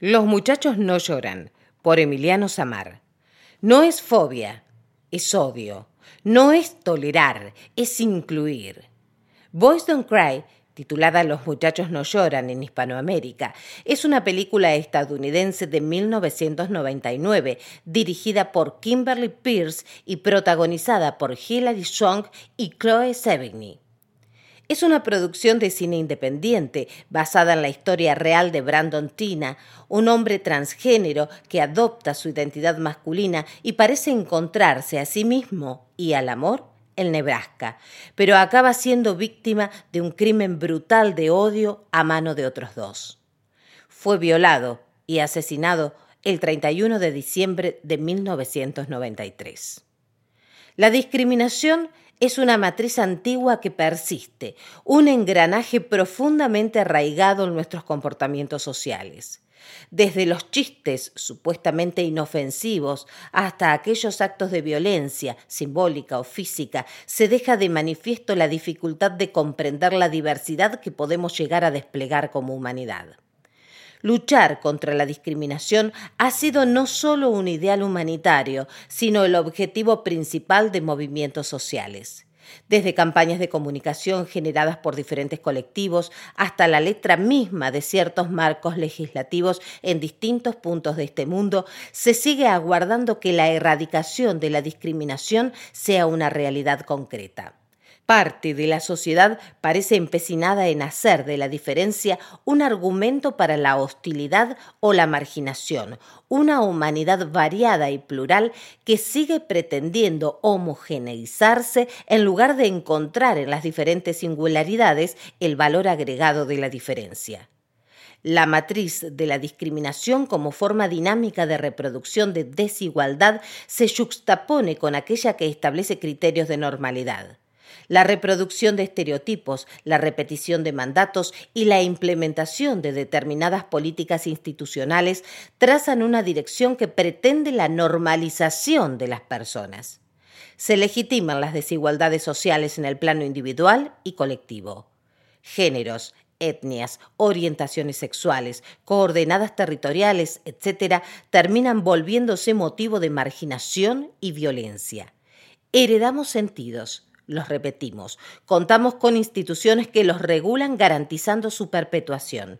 Los muchachos no lloran, por Emiliano Samar. No es fobia, es odio. No es tolerar, es incluir. Boys Don't Cry, titulada Los muchachos no lloran en Hispanoamérica, es una película estadounidense de 1999, dirigida por Kimberly Pierce y protagonizada por Hilary Swank y Chloe Sevigny. Es una producción de cine independiente basada en la historia real de Brandon Tina, un hombre transgénero que adopta su identidad masculina y parece encontrarse a sí mismo y al amor en Nebraska, pero acaba siendo víctima de un crimen brutal de odio a mano de otros dos. Fue violado y asesinado el 31 de diciembre de 1993. La discriminación es una matriz antigua que persiste, un engranaje profundamente arraigado en nuestros comportamientos sociales. Desde los chistes supuestamente inofensivos hasta aquellos actos de violencia, simbólica o física, se deja de manifiesto la dificultad de comprender la diversidad que podemos llegar a desplegar como humanidad. Luchar contra la discriminación ha sido no solo un ideal humanitario, sino el objetivo principal de movimientos sociales. Desde campañas de comunicación generadas por diferentes colectivos hasta la letra misma de ciertos marcos legislativos en distintos puntos de este mundo, se sigue aguardando que la erradicación de la discriminación sea una realidad concreta parte de la sociedad parece empecinada en hacer de la diferencia un argumento para la hostilidad o la marginación, una humanidad variada y plural que sigue pretendiendo homogeneizarse en lugar de encontrar en las diferentes singularidades el valor agregado de la diferencia. La matriz de la discriminación como forma dinámica de reproducción de desigualdad se juxtapone con aquella que establece criterios de normalidad la reproducción de estereotipos, la repetición de mandatos y la implementación de determinadas políticas institucionales trazan una dirección que pretende la normalización de las personas. Se legitiman las desigualdades sociales en el plano individual y colectivo. Géneros, etnias, orientaciones sexuales, coordenadas territoriales, etc., terminan volviéndose motivo de marginación y violencia. Heredamos sentidos, los repetimos, contamos con instituciones que los regulan garantizando su perpetuación.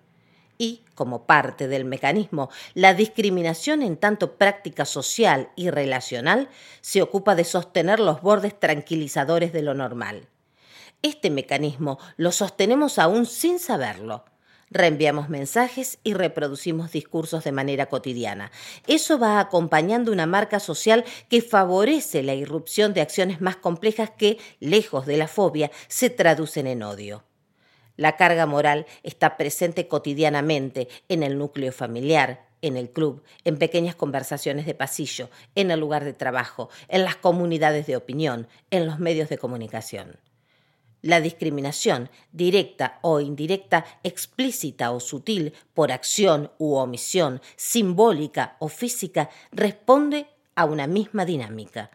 Y, como parte del mecanismo, la discriminación en tanto práctica social y relacional se ocupa de sostener los bordes tranquilizadores de lo normal. Este mecanismo lo sostenemos aún sin saberlo reenviamos mensajes y reproducimos discursos de manera cotidiana. Eso va acompañando una marca social que favorece la irrupción de acciones más complejas que, lejos de la fobia, se traducen en odio. La carga moral está presente cotidianamente en el núcleo familiar, en el club, en pequeñas conversaciones de pasillo, en el lugar de trabajo, en las comunidades de opinión, en los medios de comunicación. La discriminación, directa o indirecta, explícita o sutil, por acción u omisión, simbólica o física, responde a una misma dinámica.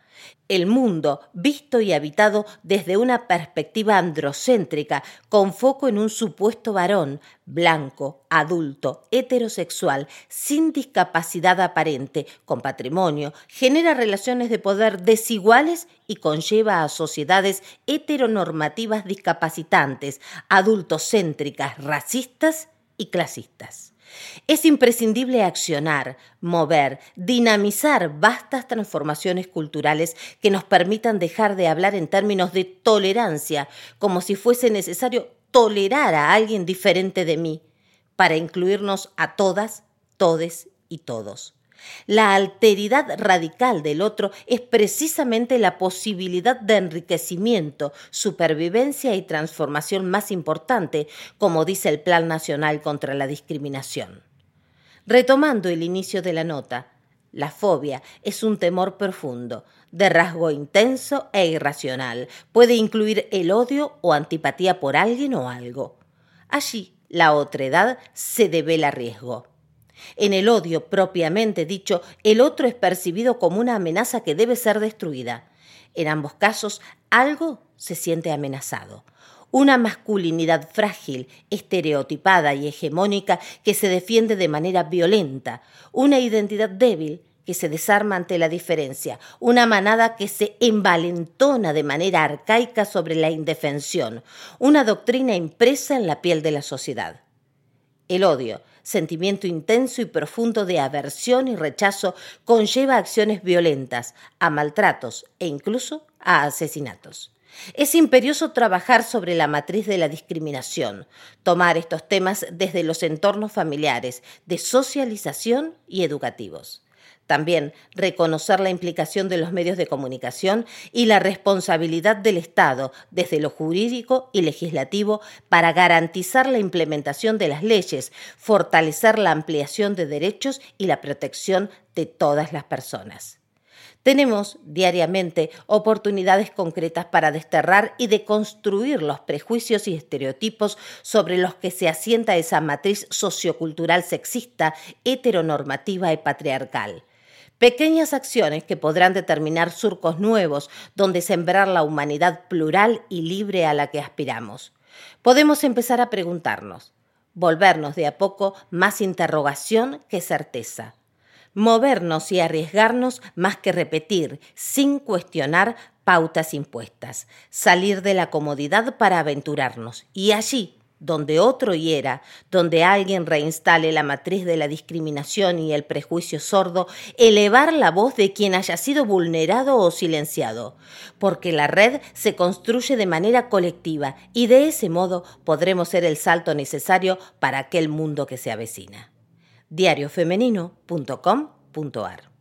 El mundo visto y habitado desde una perspectiva androcéntrica, con foco en un supuesto varón, blanco, adulto, heterosexual, sin discapacidad aparente, con patrimonio, genera relaciones de poder desiguales y conlleva a sociedades heteronormativas discapacitantes, adultocéntricas, racistas y clasistas. Es imprescindible accionar, mover, dinamizar vastas transformaciones culturales que nos permitan dejar de hablar en términos de tolerancia, como si fuese necesario tolerar a alguien diferente de mí, para incluirnos a todas, todes y todos. La alteridad radical del otro es precisamente la posibilidad de enriquecimiento, supervivencia y transformación más importante, como dice el Plan Nacional contra la Discriminación. Retomando el inicio de la nota, la fobia es un temor profundo, de rasgo intenso e irracional. Puede incluir el odio o antipatía por alguien o algo. Allí, la otredad se devela riesgo. En el odio propiamente dicho, el otro es percibido como una amenaza que debe ser destruida. En ambos casos, algo se siente amenazado. una masculinidad frágil, estereotipada y hegemónica que se defiende de manera violenta, una identidad débil que se desarma ante la diferencia, una manada que se envalentona de manera arcaica sobre la indefensión, una doctrina impresa en la piel de la sociedad. El odio, sentimiento intenso y profundo de aversión y rechazo, conlleva acciones violentas, a maltratos e incluso a asesinatos. Es imperioso trabajar sobre la matriz de la discriminación, tomar estos temas desde los entornos familiares, de socialización y educativos. También reconocer la implicación de los medios de comunicación y la responsabilidad del Estado desde lo jurídico y legislativo para garantizar la implementación de las leyes, fortalecer la ampliación de derechos y la protección de todas las personas. Tenemos diariamente oportunidades concretas para desterrar y deconstruir los prejuicios y estereotipos sobre los que se asienta esa matriz sociocultural sexista, heteronormativa y patriarcal. Pequeñas acciones que podrán determinar surcos nuevos donde sembrar la humanidad plural y libre a la que aspiramos. Podemos empezar a preguntarnos, volvernos de a poco más interrogación que certeza. Movernos y arriesgarnos más que repetir, sin cuestionar pautas impuestas, salir de la comodidad para aventurarnos. Y allí, donde otro hiera, donde alguien reinstale la matriz de la discriminación y el prejuicio sordo, elevar la voz de quien haya sido vulnerado o silenciado, porque la red se construye de manera colectiva y de ese modo podremos ser el salto necesario para aquel mundo que se avecina. diariofemenino.com.ar